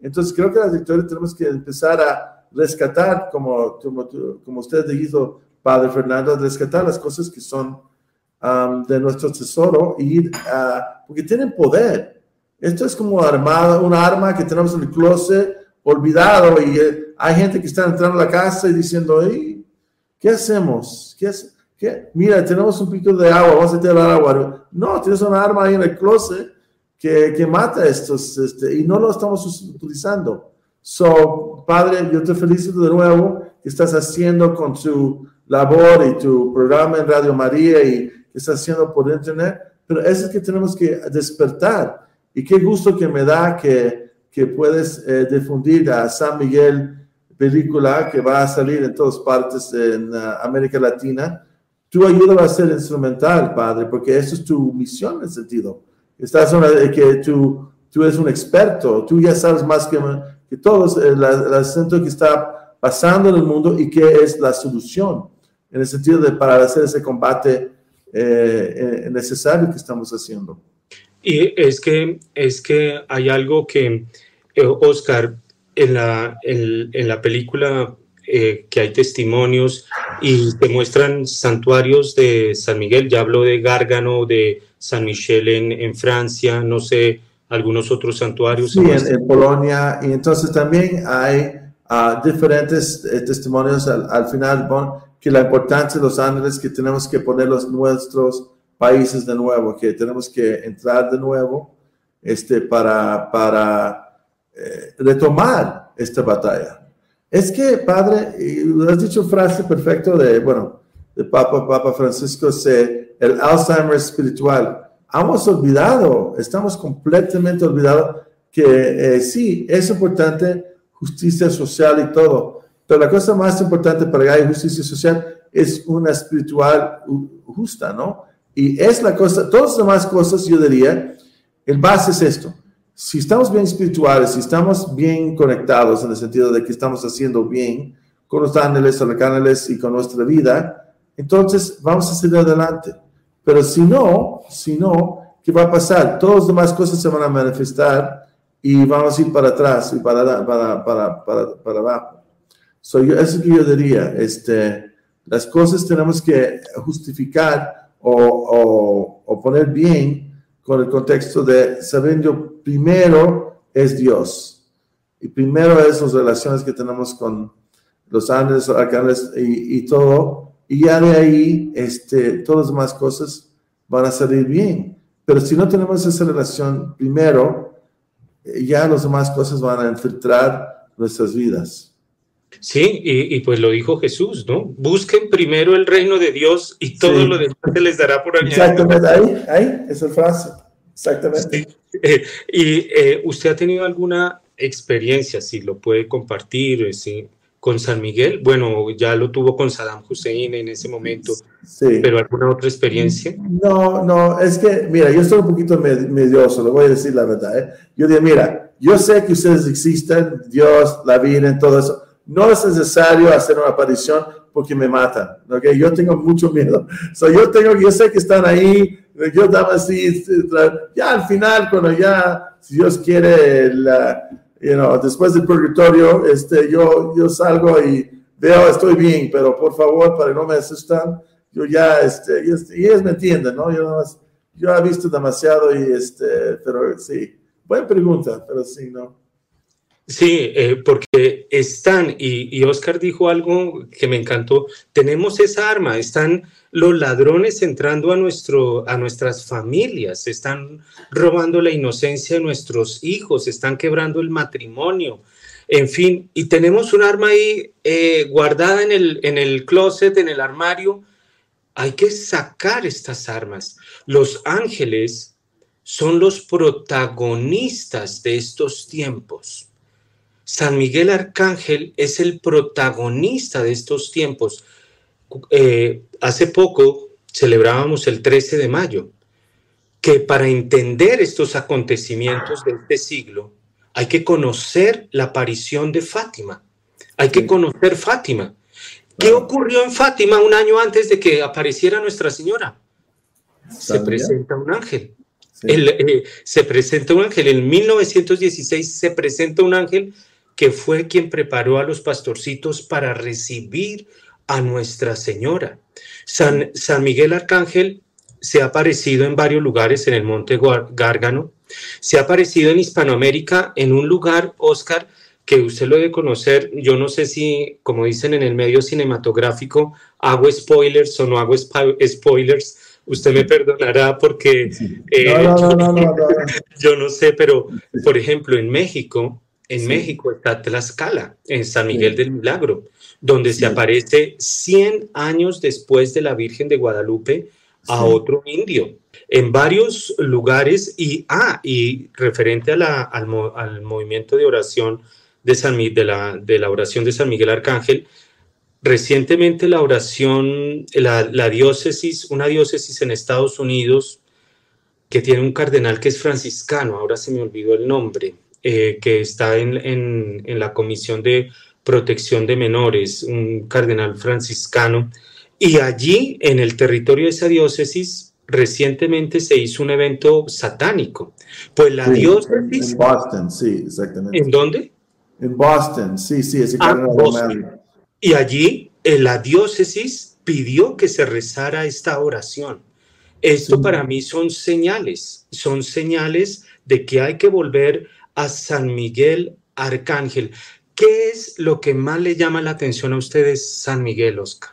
Entonces, creo que las victorias tenemos que empezar a rescatar, como, como, como usted dijo, Padre Fernando, rescatar las cosas que son um, de nuestro tesoro y a, porque tienen poder. Esto es como armada, una arma que tenemos en el closet olvidado y eh, hay gente que está entrando a la casa y diciendo, ¿qué hacemos? ¿Qué ¿Qué? Mira, tenemos un pico de agua, vamos a tirar agua. No, tienes una arma ahí en el closet que, que mata estos, este, y no lo estamos utilizando. So, Padre, yo te felicito de nuevo que estás haciendo con tu labor y tu programa en Radio María y que estás haciendo por internet, pero eso es que tenemos que despertar. Y qué gusto que me da que, que puedes eh, difundir a San Miguel película que va a salir en todas partes en uh, América Latina. Tu ayuda va a ser instrumental, Padre, porque eso es tu misión en sentido Estás una, que tú, tú eres un experto, tú ya sabes más que, que todos el, el acento que está pasando en el mundo y qué es la solución, en el sentido de para hacer ese combate eh, eh, necesario que estamos haciendo. Y es que, es que hay algo que, eh, Oscar, en la, en, en la película que hay testimonios y te muestran santuarios de San Miguel, ya hablo de Gárgano, de San Michel en, Francia, no sé, algunos otros santuarios. Sí, en, Polonia, y entonces también hay ah, diferentes eh, testimonios al, final, que la importancia de los ángeles, que tenemos que poner los nuestros países de nuevo, que tenemos que entrar de nuevo este, para, para eh, retomar esta batalla. Es que, Padre, has dicho frase perfecta de, bueno, de Papa, Papa Francisco, se el Alzheimer espiritual. Hemos olvidado, estamos completamente olvidados que eh, sí, es importante justicia social y todo, pero la cosa más importante para que haya justicia social es una espiritual justa, ¿no? Y es la cosa, todas las demás cosas, yo diría, el base es esto. Si estamos bien espirituales, si estamos bien conectados en el sentido de que estamos haciendo bien con los ángeles, los ángeles y con nuestra vida, entonces vamos a seguir adelante. Pero si no, si no, ¿qué va a pasar? Todas las demás cosas se van a manifestar y vamos a ir para atrás y para, para, para, para, para abajo. So, eso es que yo diría, este, las cosas tenemos que justificar o, o, poner bien con el contexto de sabiendo primero es Dios y primero es las relaciones que tenemos con los ángeles, arcángeles y, y todo, y ya de ahí este, todas las demás cosas van a salir bien. Pero si no tenemos esa relación primero, ya las demás cosas van a infiltrar nuestras vidas. Sí, y, pues lo dijo Jesús, ¿no? Busquen primero el reino de Dios y todo lo demás se les dará por añadir. Exactamente, ahí, ahí, esa frase. Exactamente. Eh, y eh, usted ha tenido alguna experiencia, si lo puede compartir, eh, ¿sí? con San Miguel. Bueno, ya lo tuvo con Saddam Hussein en ese momento, sí. pero ¿alguna otra experiencia? No, no, es que, mira, yo estoy un poquito medioso, le voy a decir la verdad. Yo digo, mira, yo sé que ustedes existen, Dios, la Virgen, todo eso no es necesario hacer una aparición porque me matan, ¿ok? Yo tengo mucho miedo. So, yo, tengo, yo sé que están ahí, yo daba así, ya al final, cuando ya, si Dios quiere, la, you know, después del purgatorio, este, yo, yo salgo y veo, estoy bien, pero por favor, para que no me asustan, yo ya, este, y, ellos me entienden, ¿no? Yo, yo he visto demasiado y, este, pero sí, buena pregunta, pero sí, ¿no? Sí, eh, porque están, y, Oscar dijo algo que me encantó, tenemos esa arma, están los ladrones entrando a, nuestro, a nuestras familias, están robando la inocencia de nuestros hijos, están quebrando el matrimonio, en fin, y tenemos un arma ahí eh, guardada en el, en el closet, en el armario, hay que sacar estas armas. Los ángeles son los protagonistas de estos tiempos San Miguel Arcángel es el protagonista de estos tiempos. Eh, hace poco celebrábamos el 13 de mayo, que para entender estos acontecimientos de este siglo hay que conocer la aparición de Fátima, hay que conocer Fátima. ¿Qué ocurrió en Fátima un año antes de que apareciera Nuestra Señora? Se presenta un ángel. Eh, se presenta un ángel. En 1916 se presenta un ángel que fue quien preparó a los pastorcitos para recibir a Nuestra Señora. San, San Miguel Arcángel se ha aparecido en varios lugares en el Monte Gárgano, se ha aparecido en Hispanoamérica en un lugar, Oscar, que usted lo debe conocer, yo no sé si, como dicen en el medio cinematográfico, hago spoilers o no hago spoilers, usted me perdonará porque yo no sé, pero por ejemplo en México en México está Tlaxcala, en San Miguel del Milagro, donde se aparece 100 años después de la Virgen de Guadalupe a otro indio. En varios lugares, y, ah, y referente a la, al, movimiento de oración de, San, de, la, de la oración de San Miguel Arcángel, recientemente la oración, la, la diócesis, una diócesis en Estados Unidos, que tiene un cardenal que es franciscano, ahora se me olvidó el nombre, eh, que está en, la Comisión de Protección de Menores, un cardenal franciscano, y allí, en el territorio de esa diócesis, recientemente se hizo un evento satánico. Pues la diócesis... En Boston, sí, exactamente. ¿En dónde? En Boston, sí, sí, ese ah, Y allí eh, la diócesis pidió que se rezara esta oración. Esto para mí son señales, son señales de que hay que volver a San Miguel Arcángel. ¿Qué es lo que más le llama la atención a ustedes, San Miguel, Oscar?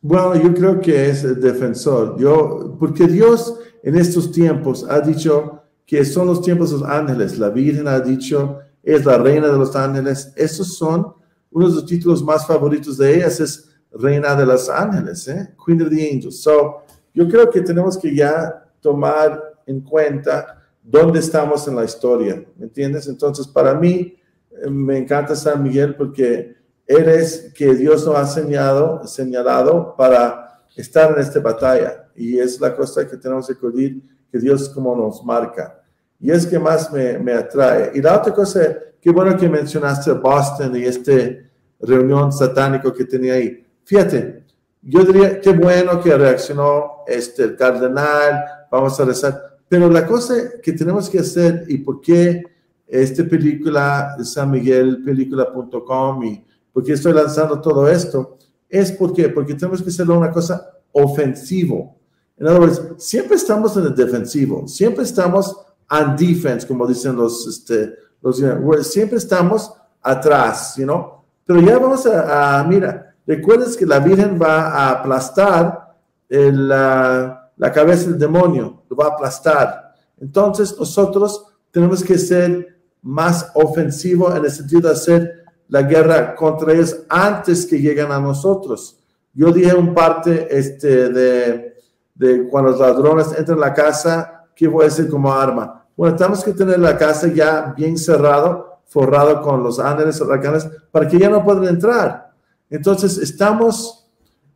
Bueno, yo creo que es el defensor. Yo, porque Dios en estos tiempos ha dicho que son los tiempos de los ángeles. La Virgen ha dicho, es la reina de los ángeles. Esos son uno de los títulos más favoritos de ellas, es reina de los ángeles, ¿eh? Queen of the Angels. So, yo creo que tenemos que ya tomar en cuenta dónde estamos en la historia, ¿me entiendes? Entonces, para mí, eh, me encanta San Miguel porque eres que Dios nos ha señalado, señalado para estar en esta batalla. Y es la cosa que tenemos que acudir, que Dios como nos marca. Y es que más me, me atrae. Y la otra cosa, qué bueno que mencionaste Boston y este reunión satánico que tenía ahí. Fíjate, yo diría, qué bueno que reaccionó este, el cardenal, vamos a rezar. Pero la cosa que tenemos que hacer y por qué esta película, San Miguel, película.com y porque estoy lanzando todo esto, es porque, porque tenemos que hacerlo una cosa ofensivo. En other words, siempre estamos en el defensivo, siempre estamos on defense, como dicen los, este, los siempre estamos atrás, you know? Pero ya vamos a, mira, recuerdes que la Virgen va a aplastar la, la cabeza del demonio, lo va a aplastar. Entonces nosotros tenemos que ser más ofensivos en el sentido de hacer la guerra contra ellos antes que lleguen a nosotros. Yo dije un parte este, de, de cuando los ladrones entran a la casa, ¿qué voy a decir como arma? Bueno, tenemos que tener la casa ya bien cerrado, forrado con los ángeles, huracanes, para que ya no puedan entrar. Entonces, estamos,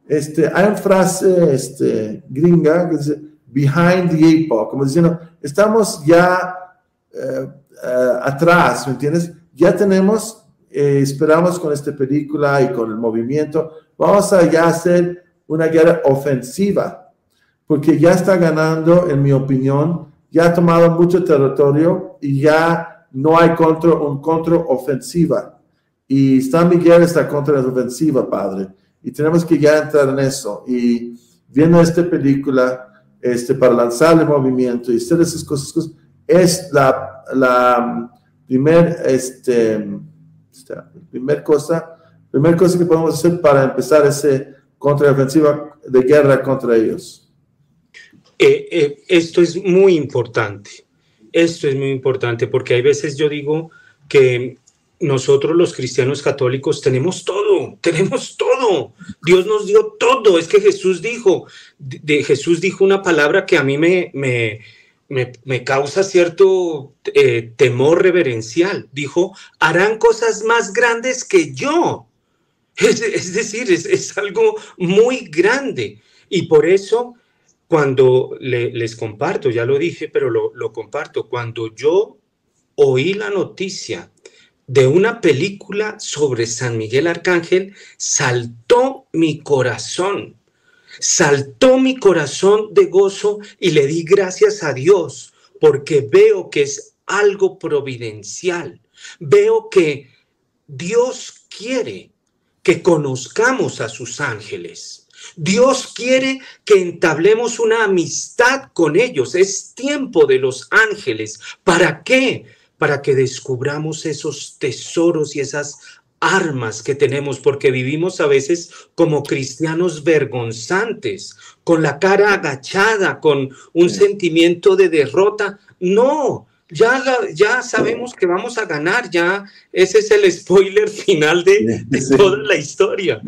este, hay una frase este, gringa que dice, behind the eight ball, como diciendo, estamos ya eh, eh, atrás, ¿me entiendes? Ya tenemos eh, esperamos con esta película y con el movimiento, vamos a ya hacer una guerra ofensiva, porque ya está ganando, en mi opinión, ya ha tomado mucho territorio y ya no hay contra, un contraofensiva. Y San Miguel está contra la ofensiva, padre. Y tenemos que ya entrar en eso. Y viendo esta película, este, para lanzar el movimiento y hacer esas cosas, es la, la primer, este, Primera cosa, primer cosa que podemos hacer para empezar esa contraofensiva de guerra contra ellos. Eh, eh, esto es muy importante. Esto es muy importante porque hay veces yo digo que nosotros los cristianos católicos tenemos todo, tenemos todo. Dios nos dio todo. Es que Jesús dijo, de, Jesús dijo una palabra que a mí me, me me, causa cierto eh, temor reverencial. Dijo, harán cosas más grandes que yo. Es, decir, es, algo muy grande. Y por eso, cuando les comparto, ya lo dije, pero lo, lo comparto, cuando yo oí la noticia de una película sobre San Miguel Arcángel, saltó mi corazón Saltó mi corazón de gozo y le di gracias a Dios porque veo que es algo providencial. Veo que Dios quiere que conozcamos a sus ángeles. Dios quiere que entablemos una amistad con ellos. Es tiempo de los ángeles. ¿Para qué? Para que descubramos esos tesoros y esas armas que tenemos porque vivimos a veces como cristianos vergonzantes, con la cara agachada, con un sentimiento de derrota. No, ya, ya sabemos que vamos a ganar, ya ese es el spoiler final de, toda la historia.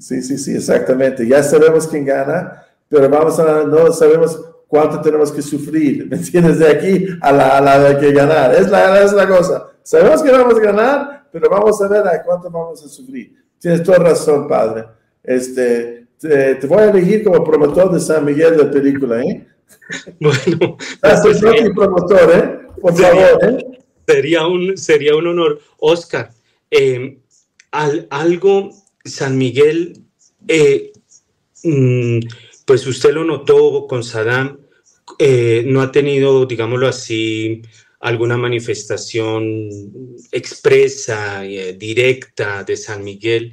Sí, sí, sí, exactamente. Ya sabemos quién gana, pero vamos a, no sabemos cuánto tenemos que sufrir, ¿me entiendes? De aquí a la, a la de que ganar. Es la, es la cosa. Sabemos que vamos a ganar, pero vamos a ver a cuánto vamos a sufrir. Tienes toda razón, Padre. Este, te, voy a elegir como promotor de San Miguel de película, ¿eh? Bueno, pues sería, promotor, ¿eh? Por favor, ¿eh? Sería un, sería un honor. Oscar, eh, algo, San Miguel, eh, mm, pues usted lo notó con Saddam, eh, no ha tenido, digámoslo así, alguna manifestación expresa, eh, directa de San Miguel,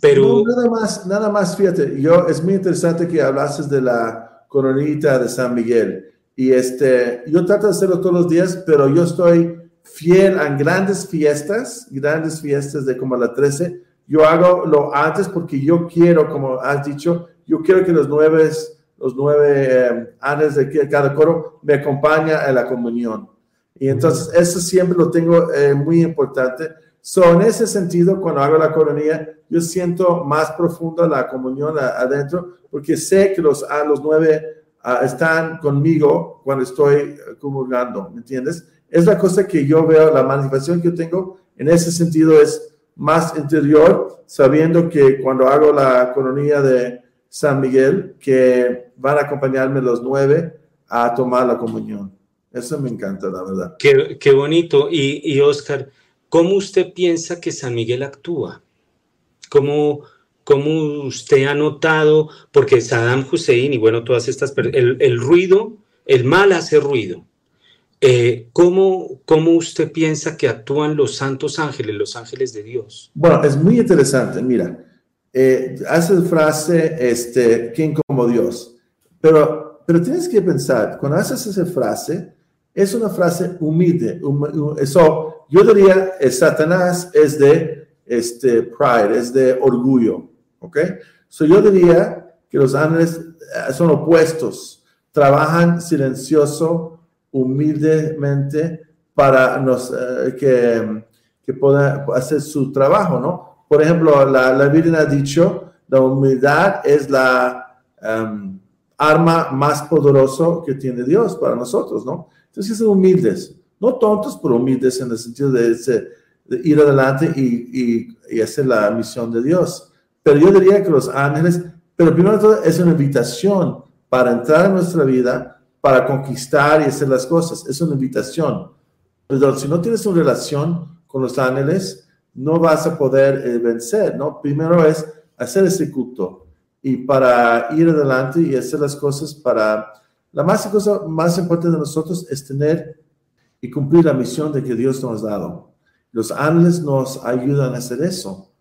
pero... nada más, nada más, fíjate, yo, es muy interesante que hablases de la coronita de San Miguel. Y este, yo trato de hacerlo todos los días, pero yo estoy fiel a grandes fiestas, grandes fiestas de como la 13. Yo hago lo antes porque yo quiero, como has dicho, yo quiero que los nueve, los nueve eh, años de cada coro me acompañen a la comunión. Y entonces eso siempre lo tengo eh, muy importante. So, en ese sentido, cuando hago la coronilla, yo siento más profunda la comunión adentro, porque sé que los, a los nueve ah, están conmigo cuando estoy eh, comulgando, ¿me entiendes? Es la cosa que yo veo, la manifestación que yo tengo en ese sentido es más interior, sabiendo que cuando hago la coronilla de San Miguel, que van a acompañarme los nueve a tomar la comunión. Eso me encanta, la verdad. Qué, bonito. Y, y, Oscar, ¿cómo usted piensa que San Miguel actúa? ¿Cómo, cómo usted ha notado? Porque Saddam Hussein y bueno, todas estas, el, el ruido, el mal hace ruido. Eh, ¿cómo, ¿Cómo usted piensa que actúan los santos ángeles, los ángeles de Dios? Bueno, es muy interesante. Mira, eh, hace frase, este, ¿quién como Dios? Pero, pero tienes que pensar, cuando haces esa frase, es una frase humilde. eso, yo diría, Satanás es de este, pride, es de orgullo. ¿Ok? So yo diría que los ángeles eh, son opuestos. Trabajan silencioso, humildemente para nos, eh, que, que puedan hacer su trabajo, ¿no? Por ejemplo, la, la Virgen ha dicho, la humildad es la um, arma más poderosa que tiene Dios para nosotros, ¿no? Entonces, ser humildes, no tontos, pero humildes en el sentido de, ir adelante y, y, hacer la misión de Dios. Pero yo diría que los ángeles, pero primero de todo es una invitación para entrar en nuestra vida, para conquistar y hacer las cosas. Es una invitación. Pero si no tienes una relación con los ángeles, no vas a poder eh, vencer, ¿no? Primero es hacer ese culto y para ir adelante y hacer las cosas para la más cosa más importante de nosotros es tener y cumplir la misión de que Dios nos ha dado. Los ángeles nos ayudan a hacer eso.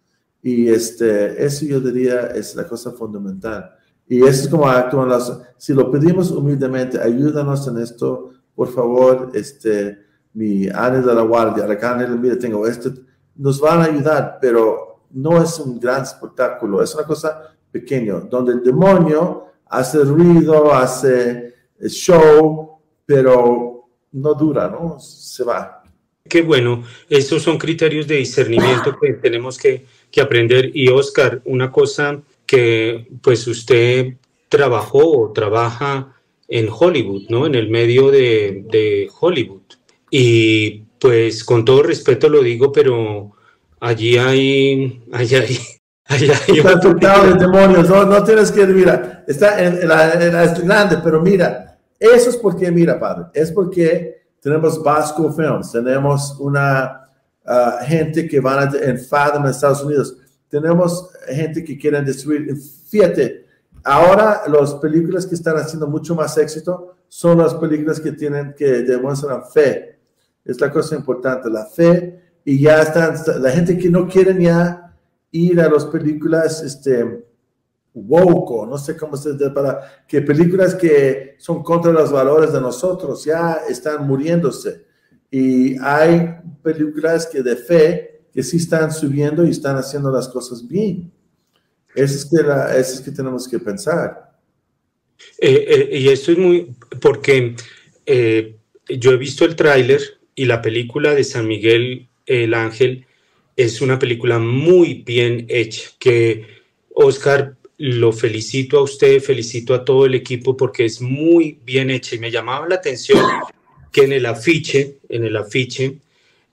Y este, eso yo diría es la cosa fundamental. Y eso es como actúan las... Si lo pedimos humildemente, ayúdanos en esto, por favor, este, mi ángel de la guardia, ángel, mire, tengo esto, nos van a ayudar, pero no es un gran espectáculo, es una cosa pequeña, donde el demonio hace ruido, hace show, pero no dura, ¿no? Se va. Qué bueno, esos son criterios de discernimiento que tenemos que, que aprender. Y Oscar, una cosa que pues usted trabajó o trabaja en Hollywood, ¿no? En el medio de, de, Hollywood. Y pues con todo respeto lo digo, pero allí hay, allí hay, allí hay está de demonios, no, no, tienes que, mira, está en, la, en la, grande, pero mira, eso es porque, mira, padre, es porque tenemos Vasco Films, tenemos una uh, gente que van a, en en Estados Unidos, tenemos gente que quieren destruir. Fíjate, ahora las películas que están haciendo mucho más éxito son las películas que tienen, que demuestran fe. Es la cosa importante, la fe. Y ya están, la gente que no quiere ya ir a las películas, este, woke, no sé cómo se dice, para que películas que son contra los valores de nosotros ya están muriéndose. Y hay películas que de fe que sí están subiendo y están haciendo las cosas bien. Eso es que, la, eso es que tenemos que pensar. Eh, eh, y esto es muy, porque eh, yo he visto el tráiler y la película de San Miguel el Ángel es una película muy bien hecha, que Oscar lo felicito a usted, felicito a todo el equipo porque es muy bien hecha y me llamaba la atención que en el afiche, en el afiche,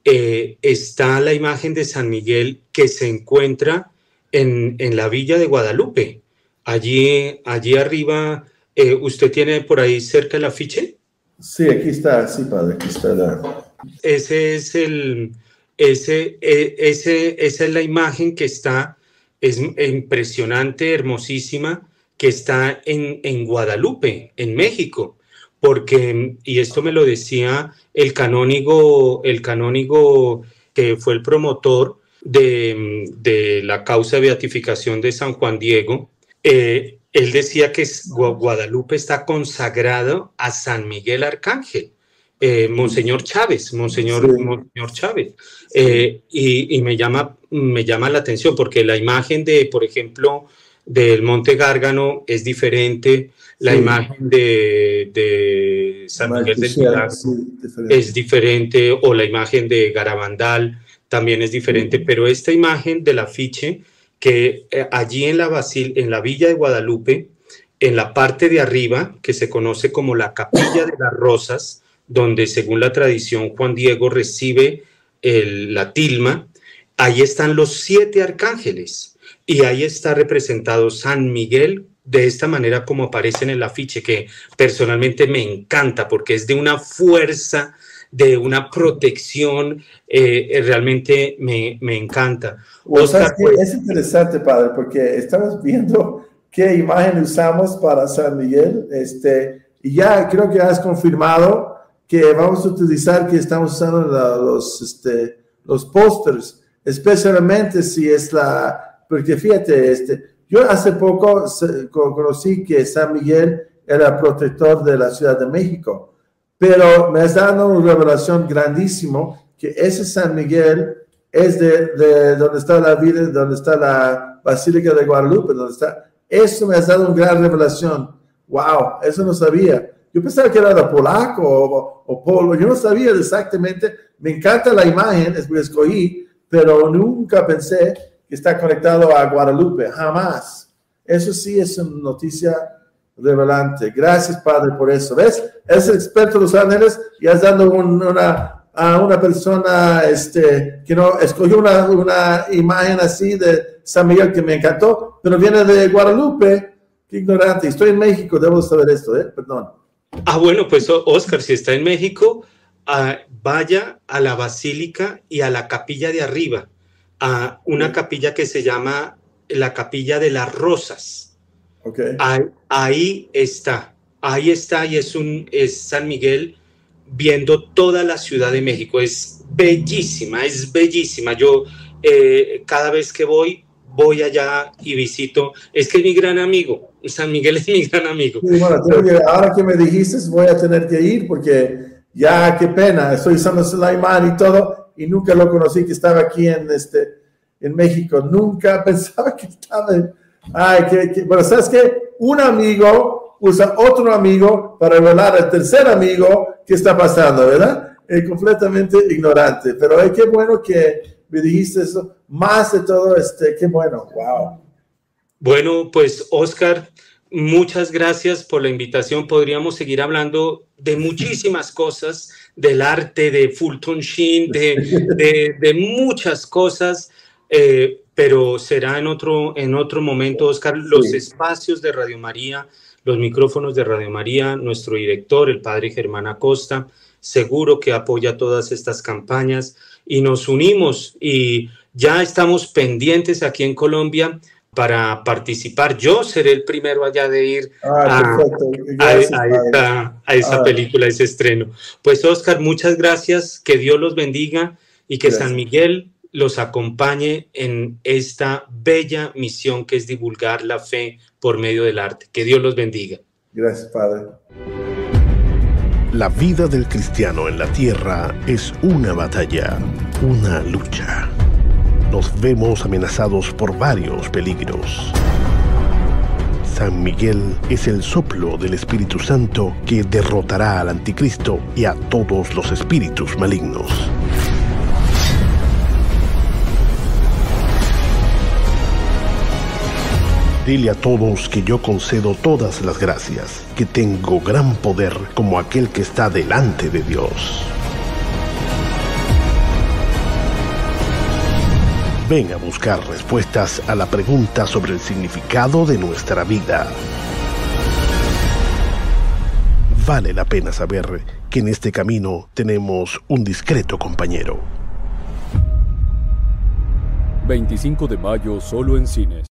eh, está la imagen de San Miguel que se encuentra en, la villa de Guadalupe. Allí, allí arriba, eh, ¿usted tiene por ahí cerca el afiche? Sí, aquí está, sí, padre, aquí está. Ese es el, ese, e, ese, esa es la imagen que está es impresionante, hermosísima, que está en, en Guadalupe, en México, porque, y esto me lo decía el canónigo, el canónigo que fue el promotor de, de la causa de beatificación de San Juan Diego, eh, él decía que Guadalupe está consagrado a San Miguel Arcángel. Eh, Monseñor Chávez, Monseñor, Monseñor Chávez. Eh, y, me, llama, me llama la atención porque la imagen de, por ejemplo, del Monte Gárgano es diferente, la imagen de, San Miguel del Pilar es diferente, o la imagen de Garabandal también es diferente, pero esta imagen del afiche que eh, allí en la, en la villa de Guadalupe, en la parte de arriba, que se conoce como la Capilla de las Rosas, donde según la tradición Juan Diego recibe la tilma, ahí están los siete arcángeles y ahí está representado San Miguel de esta manera como aparece en el afiche, que personalmente me encanta porque es de una fuerza, de una protección, eh, realmente me, encanta. Pues, es interesante, padre, porque estamos viendo qué imagen usamos para San Miguel, este, y ya creo que has confirmado que vamos a utilizar, que estamos usando los, este, los pósters, especialmente si es la, porque fíjate, este, yo hace poco conocí que San Miguel era protector de la Ciudad de México, pero me está dando una revelación grandísimo que ese San Miguel es de, de donde está la vida, donde está la Basílica de Guadalupe, donde está. Eso me ha dado una gran revelación. Wow, eso no sabía. Yo pensaba que era de polaco o, o, polo, yo no sabía exactamente. Me encanta la imagen, es que escogí, pero nunca pensé que está conectado a Guadalupe, jamás. Eso sí es una noticia revelante. Gracias, Padre, por eso. ¿Ves? Es experto en los ángeles y has dado una, a una persona este, que no escogió una, una imagen así de San Miguel que me encantó, pero viene de Guadalupe. Qué ignorante. Estoy en México, debo saber esto, ¿eh? Perdón. Ah, bueno, pues Oscar, si está en México, ah, vaya a la basílica y a la capilla de arriba, a una capilla que se llama la capilla de las rosas. Okay. Ahí, está, ahí está y es un es San Miguel viendo toda la Ciudad de México. Es bellísima, es bellísima. Yo eh, cada vez que voy, voy allá y visito. Es que es mi gran amigo. San Miguel es mi gran amigo. ahora que me dijiste, voy a tener que ir porque ya, qué pena. Estoy usando Sulaiman y todo y nunca lo conocí que estaba aquí en, este, en México. Nunca pensaba que estaba en... Ay, que, que, bueno, ¿sabes qué? Un amigo usa otro amigo para revelar al tercer amigo qué está pasando, ¿verdad? Es completamente ignorante, pero ay, qué bueno que me dijiste eso. Más de todo, este, qué bueno, wow. Bueno, pues Oscar, muchas gracias por la invitación. Podríamos seguir hablando de muchísimas cosas, del arte de Fulton Sheen, de, de, de muchas cosas. Eh, pero será en otro, en otro momento, Oscar, los sí. espacios de Radio María, los micrófonos de Radio María, nuestro director, el padre Germán Acosta, seguro que apoya todas estas campañas y nos unimos y ya estamos pendientes aquí en Colombia para participar. Yo seré el primero allá de ir ah, a, Gracias, a, a, esta, a esta ah. película, ese estreno. Pues Oscar, muchas gracias, que Dios los bendiga y que gracias. San Miguel los acompañe en esta bella misión que es divulgar la fe por medio del arte. Que Dios los bendiga. Gracias, Padre. La vida del cristiano en la tierra es una batalla, una lucha. Nos vemos amenazados por varios peligros. San Miguel es el soplo del Espíritu Santo que derrotará al anticristo y a todos los espíritus malignos. Dile a todos que yo concedo todas las gracias, que tengo gran poder como aquel que está delante de Dios. Ven a buscar respuestas a la pregunta sobre el significado de nuestra vida. Vale la pena saber que en este camino tenemos un discreto compañero. 25 de mayo solo en cines.